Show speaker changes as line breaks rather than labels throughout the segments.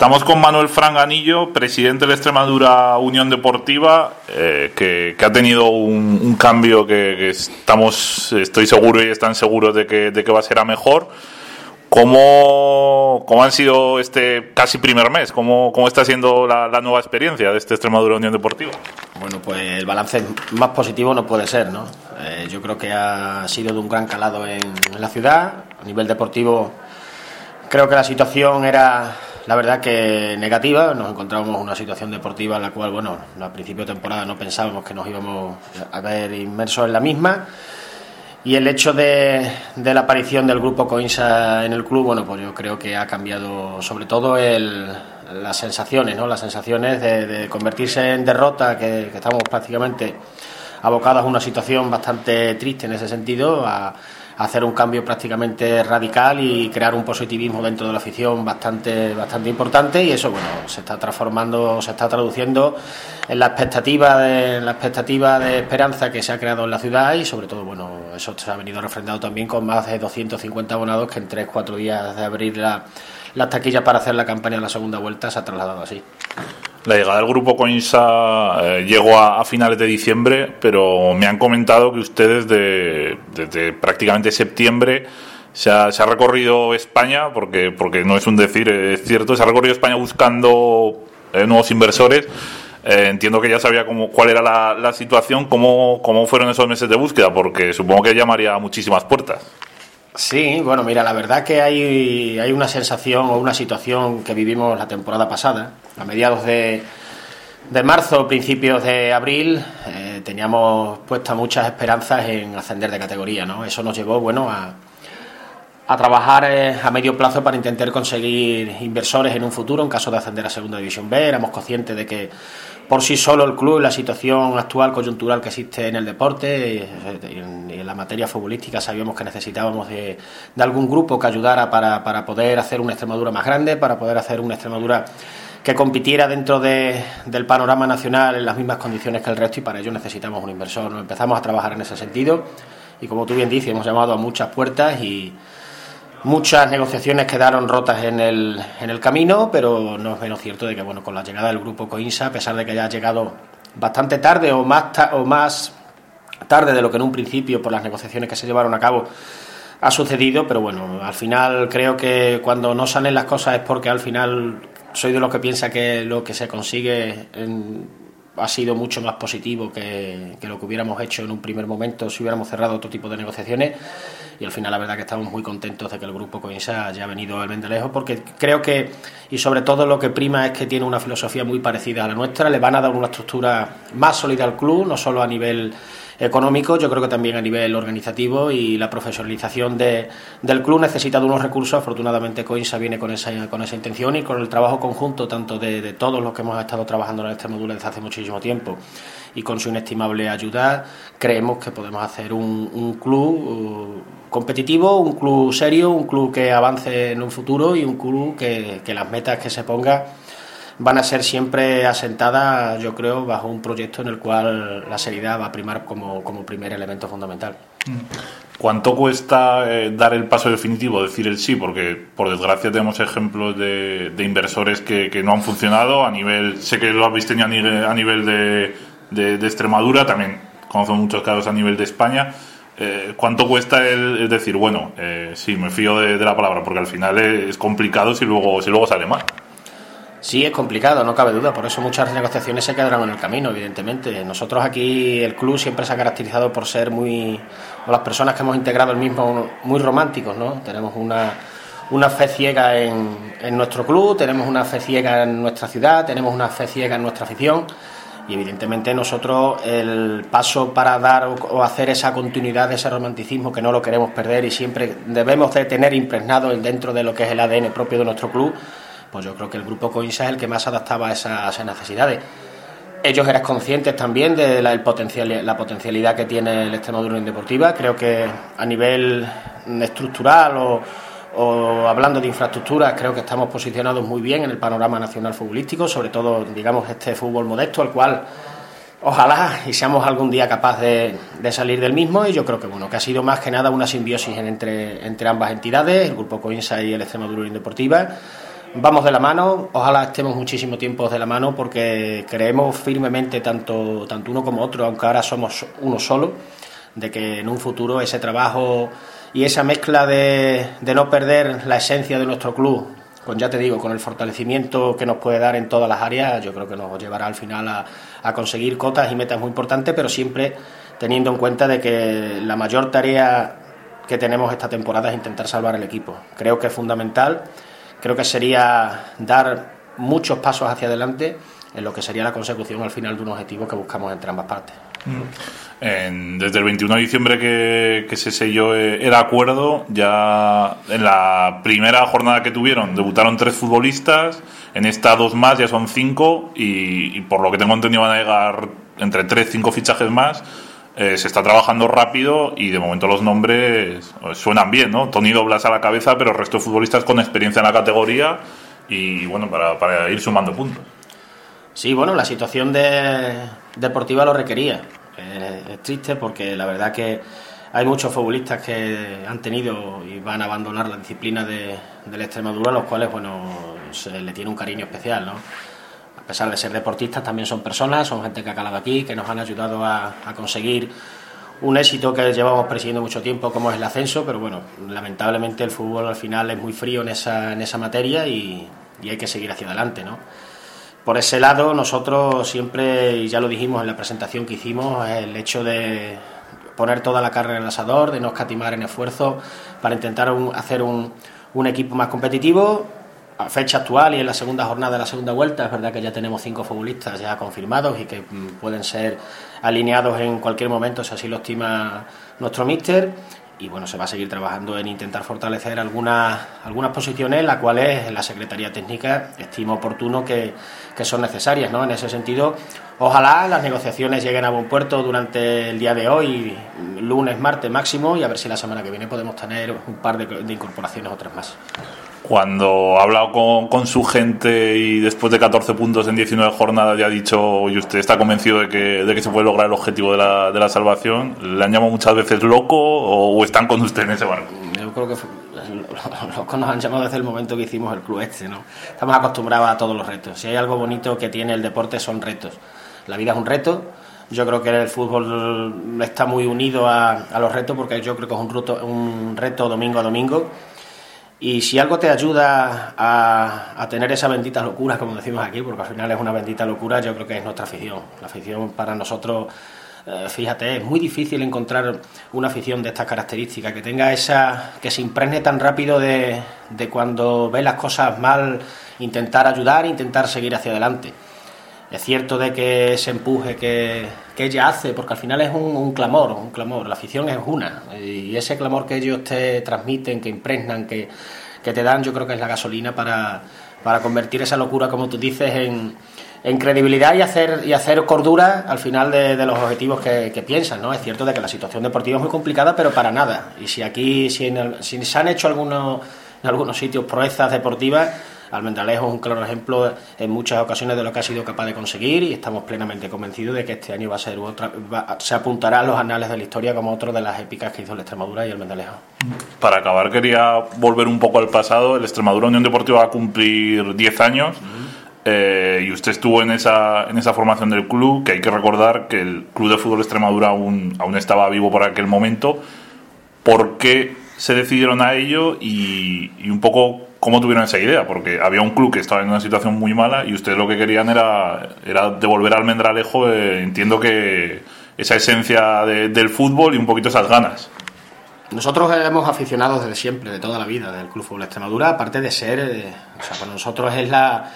Estamos con Manuel Franganillo, presidente de Extremadura Unión Deportiva, eh, que, ha tenido un, cambio que, estamos, estoy seguro y están seguros de que, de que va a ser a mejor. ¿Cómo, ¿Cómo, han sido este casi primer mes? ¿Cómo, cómo está siendo la, nueva experiencia de este Extremadura Unión Deportiva?
Bueno, pues el balance más positivo no puede ser, ¿no? Eh, yo creo que ha sido de un gran calado en la ciudad. A nivel deportivo, creo que la situación era la verdad que negativa, nos encontramos en una situación deportiva en la cual, bueno, a principio de temporada no pensábamos que nos íbamos a ver inmersos en la misma. Y el hecho de, la aparición del grupo Coinsa en el club, bueno, pues yo creo que ha cambiado sobre todo las sensaciones, ¿no? Las sensaciones de, convertirse en derrota, que, que, estamos prácticamente abocados a una situación bastante triste en ese sentido, a, hacer un cambio prácticamente radical y crear un positivismo dentro de la afición bastante, bastante importante y eso bueno se está transformando, se está traduciendo en la expectativa de la expectativa de esperanza que se ha creado en la ciudad y sobre todo bueno eso se ha venido refrendado también con más de 250 abonados que en 3-4 días de abrir la, las taquillas para hacer la campaña de la segunda vuelta se ha trasladado así.
La llegada del grupo Coinsa eh, llegó a, finales de diciembre, pero me han comentado que ustedes desde prácticamente septiembre se ha, recorrido España, porque, porque no es un decir, es cierto, se ha recorrido España buscando eh, nuevos inversores. Eh, entiendo que ya sabía cómo, cuál era la, la situación, cómo, cómo fueron esos meses de búsqueda, porque supongo que llamaría a muchísimas puertas.
Sí, bueno, mira, la verdad que hay, hay una sensación o una situación que vivimos la temporada pasada, a mediados de, de marzo, principios de abril, eh, teníamos puestas muchas esperanzas en ascender de categoría, ¿no? Eso nos llevó, bueno, a, a trabajar eh, a medio plazo para intentar conseguir inversores en un futuro en caso de ascender a Segunda División B. Éramos conscientes de que por sí solo el club y la situación actual coyuntural que existe en el deporte y en, la materia futbolística sabíamos que necesitábamos de, algún grupo que ayudara para, para, poder hacer una Extremadura más grande, para poder hacer una Extremadura que compitiera dentro del panorama nacional en las mismas condiciones que el resto y para ello necesitamos un inversor. Empezamos a trabajar en ese sentido y como tú bien dices, hemos llamado a muchas puertas y Muchas negociaciones quedaron rotas en el, en el camino, pero no es menos cierto de que bueno, con la llegada del grupo Coinsa, a pesar de que haya llegado bastante tarde o más, o más tarde de lo que en un principio por las negociaciones que se llevaron a cabo ha sucedido, pero bueno, al final creo que cuando no salen las cosas es porque al final soy de los que piensa que lo que se consigue ha sido mucho más positivo que, lo que hubiéramos hecho en un primer momento si hubiéramos cerrado otro tipo de negociaciones. Y al final la verdad que estamos muy contentos de que el grupo Coinsa haya venido al lejos porque creo que, y sobre todo lo que prima es que tiene una filosofía muy parecida a la nuestra, le van a dar una estructura más sólida al club, no solo a nivel económico, yo creo que también a nivel organizativo y la profesionalización de, del club necesita de unos recursos. Afortunadamente Coinsa viene con esa, con esa intención y con el trabajo conjunto tanto de, de todos los que hemos estado trabajando en este módulo desde hace muchísimo tiempo y con su inestimable ayuda creemos que podemos hacer un, un club uh, competitivo, un club serio, un club que avance en un futuro y un club que, que las metas que se ponga van a ser siempre asentadas, yo creo, bajo un proyecto en el cual la seriedad va a primar como, como primer elemento fundamental.
¿Cuánto cuesta eh, dar el paso definitivo, decir el sí? Porque por desgracia tenemos ejemplos de, de inversores que, no han funcionado a nivel, sé que lo habéis tenido a nivel, de, de, Extremadura, también conozco muchos casos a nivel de España. Eh, ¿Cuánto cuesta el, decir, bueno, eh, sí, me fío de, la palabra? Porque al final es complicado si luego, si luego sale mal.
Sí, es complicado, no cabe duda. Por eso muchas negociaciones se quedaron en el camino, evidentemente. Nosotros aquí, el club siempre se ha caracterizado por ser muy. o las personas que hemos integrado el mismo, muy románticos, ¿no? Tenemos una, una fe ciega en, en nuestro club, tenemos una fe ciega en nuestra ciudad, tenemos una fe ciega en nuestra afición. Y evidentemente nosotros el paso para dar o hacer esa continuidad de ese romanticismo que no lo queremos perder y siempre debemos de tener impregnado dentro de lo que es el ADN propio de nuestro club, pues yo creo que el grupo Coinsa es el que más adaptaba a esas, necesidades. Ellos eran conscientes también de la, potencial, la potencialidad que tiene el Extremadura en Deportiva. Creo que a nivel estructural o, hablando de infraestructuras, creo que estamos posicionados muy bien en el panorama nacional futbolístico, sobre todo, digamos, este fútbol modesto, al cual ojalá y seamos algún día capaz de, salir del mismo. Y yo creo que, bueno, que ha sido más que nada una simbiosis entre, entre ambas entidades, el Grupo Coinsa y el Extremadura Deportiva vamos de la mano, ojalá estemos muchísimo tiempo de la mano porque creemos firmemente tanto, tanto uno como otro, aunque ahora somos uno solo, de que en un futuro ese trabajo y esa mezcla de, de no perder la esencia de nuestro club, con ya te digo, con el fortalecimiento que nos puede dar en todas las áreas, yo creo que nos llevará al final a, a conseguir cotas y metas muy importantes, pero siempre teniendo en cuenta de que la mayor tarea que tenemos esta temporada es intentar salvar el equipo. Creo que es fundamental, creo que sería dar muchos pasos hacia adelante en lo que sería la consecución al final de un objetivo que buscamos entre ambas partes.
Mm. desde el 21 de diciembre que, se selló eh, el acuerdo, ya en la primera jornada que tuvieron debutaron tres futbolistas, en esta dos más ya son cinco y, y por lo que tengo entendido van a llegar entre tres, cinco fichajes más eh, se está trabajando rápido y de momento los nombres eh, suenan bien, ¿no? Tony Doblas a la cabeza, pero el resto de futbolistas con experiencia en la categoría y bueno, para, ir sumando puntos.
Sí, bueno, la situación de, deportiva lo requería. Eh, es triste porque la verdad que hay muchos futbolistas que han tenido y van a abandonar la disciplina de, de la Extremadura, los cuales, bueno, se le tiene un cariño especial, ¿no? Pesar de ser deportistas, también son personas, son gente que ha calado aquí, que nos han ayudado a, conseguir un éxito que llevamos persiguiendo mucho tiempo, como es el ascenso, pero bueno, lamentablemente el fútbol al final es muy frío en esa, en esa materia y, hay que seguir hacia adelante, ¿no? Por ese lado, nosotros siempre, y ya lo dijimos en la presentación que hicimos, el hecho de poner toda la carne en el asador, de no escatimar en esfuerzo para intentar hacer un, un equipo más competitivo, a fecha actual y en la segunda jornada de la segunda vuelta, es verdad que ya tenemos cinco futbolistas ya confirmados y que mm, pueden ser alineados en cualquier momento si así lo estima nuestro míster. Y bueno, se va a seguir trabajando en intentar fortalecer algunas, algunas posiciones, las cuales la Secretaría Técnica estima oportuno que, que son necesarias. ¿no? En ese sentido, ojalá las negociaciones lleguen a buen puerto durante el día de hoy, lunes, martes máximo, y a ver si la semana que viene podemos tener un par de, de incorporaciones otras más
cuando ha hablado con, con, su gente y después de 14 puntos en 19 jornadas ya ha dicho, y usted está convencido de que, de que se puede lograr el objetivo de la, de la salvación, ¿le han llamado muchas veces loco o, están con usted en ese barco?
Yo creo que los nos han llamado desde el momento que hicimos el club este, ¿no? Estamos acostumbrados a todos los retos. Si hay algo bonito que tiene el deporte son retos. La vida es un reto. Yo creo que el fútbol está muy unido a, a los retos porque yo creo que es un reto, un reto domingo a domingo y si algo te ayuda a, tener esa bendita locura, como decimos aquí, porque al final es una bendita locura, yo creo que es nuestra afición. La afición para nosotros, eh, fíjate, es muy difícil encontrar una afición de estas características, que tenga esa, que se impregne tan rápido de, de cuando ve las cosas mal, intentar ayudar, intentar seguir hacia adelante. Es cierto de que ese empuje que, ella hace, porque al final es un, clamor, un clamor, la afición es una, y ese clamor que ellos te transmiten, que impregnan, que, te dan, yo creo que es la gasolina para, convertir esa locura, como tú dices, en, en credibilidad y hacer, y hacer cordura al final de, los objetivos que, que, piensan, ¿no? Es cierto de que la situación deportiva es muy complicada, pero para nada. Y si aquí, si, si se han hecho algunos, en algunos sitios proezas deportivas, Almendralejo es un claro ejemplo en muchas ocasiones de lo que ha sido capaz de conseguir y estamos plenamente convencidos de que este año va a ser otra, se apuntará a los anales de la historia como otro de las épicas que hizo el Extremadura y el Almendralejo.
Para acabar quería volver un poco al pasado. El Extremadura Unión Deportiva va a cumplir 10 años. Eh, y usted estuvo en esa, en esa formación del club, que hay que recordar que el Club de Fútbol Extremadura aún, aún estaba vivo por aquel momento. ¿Por qué se decidieron a ello y, y un poco cómo tuvieron esa idea, porque había un club que estaba en una situación muy mala y ustedes lo que querían era, era devolver al Mendralejo, eh, entiendo que esa esencia del fútbol y un poquito esas ganas.
Nosotros hemos aficionado desde siempre, de toda la vida, del Club Fútbol Extremadura, aparte de ser, eh, o sea, para nosotros es la,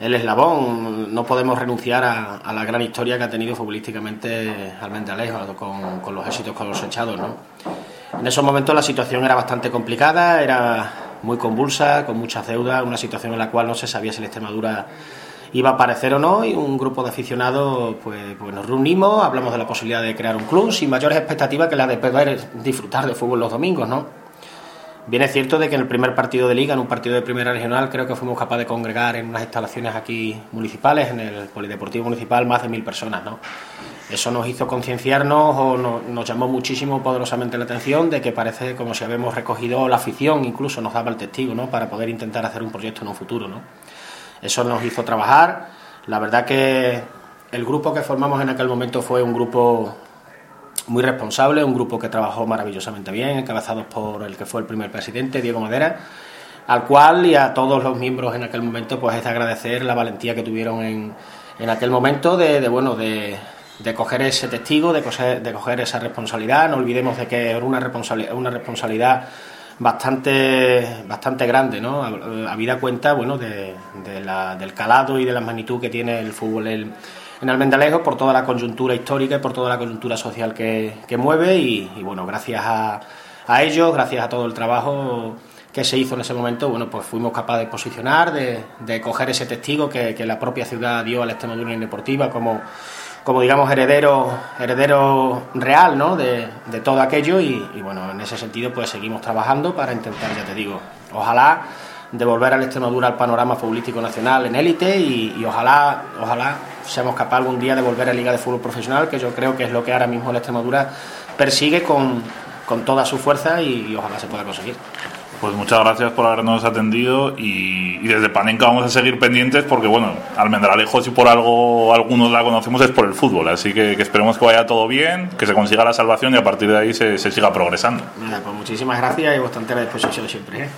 el eslabón, no podemos renunciar a, la gran historia que ha tenido futbolísticamente al Mendralejo, con, con los éxitos cosechados, ¿no? En esos momentos la situación era bastante complicada, era muy convulsa, con muchas deudas, una situación en la cual no se sabía si la Extremadura iba a aparecer o no y un grupo de aficionados pues, pues nos reunimos, hablamos de la posibilidad de crear un club sin mayores expectativas que la de poder disfrutar de fútbol los domingos, ¿no? Bien es cierto de que en el primer partido de liga, en un partido de primera regional, creo que fuimos capaces de congregar en unas instalaciones aquí municipales, en el Polideportivo Municipal, más de mil personas, ¿no? Eso nos hizo concienciarnos o nos llamó muchísimo poderosamente la atención de que parece como si habíamos recogido la afición, incluso nos daba el testigo, ¿no? Para poder intentar hacer un proyecto en un futuro, ¿no? Eso nos hizo trabajar. La verdad que el grupo que formamos en aquel momento fue un grupo muy responsable, un grupo que trabajó maravillosamente bien, encabezados por el que fue el primer presidente, Diego Madera, al cual y a todos los miembros en aquel momento, pues es de agradecer la valentía que tuvieron en, en aquel momento de bueno, de, de coger ese testigo, de coger, de coger esa responsabilidad. No olvidemos de que era una responsabilidad, una responsabilidad bastante bastante grande, ¿no? Habida cuenta, bueno, de, del calado y de la magnitud que tiene el fútbol en Almendalejo por toda la coyuntura histórica y por toda la coyuntura social que, mueve y, bueno, gracias a, a ellos, gracias a todo el trabajo que se hizo en ese momento, bueno, pues fuimos capaces de posicionar, de, coger ese testigo que, que la propia ciudad dio a la Extremadura Deportiva como como digamos heredero heredero real ¿no? de, todo aquello y, bueno en ese sentido pues seguimos trabajando para intentar ya te digo ojalá devolver al Extremadura al panorama futbolístico nacional en élite y, ojalá ojalá seamos capaces algún día de volver a Liga de Fútbol Profesional que yo creo que es lo que ahora mismo el Extremadura persigue con, con toda su fuerza y ojalá se pueda conseguir.
Pues muchas gracias por habernos atendido y, desde Panenka vamos a seguir pendientes porque, bueno, Almendralejo si por algo algunos la conocemos es por el fútbol, así que, esperemos que vaya todo bien, que se consiga la salvación y a partir de ahí se, siga progresando.
pues muchísimas gracias y bastante a la disposición siempre. ¿eh?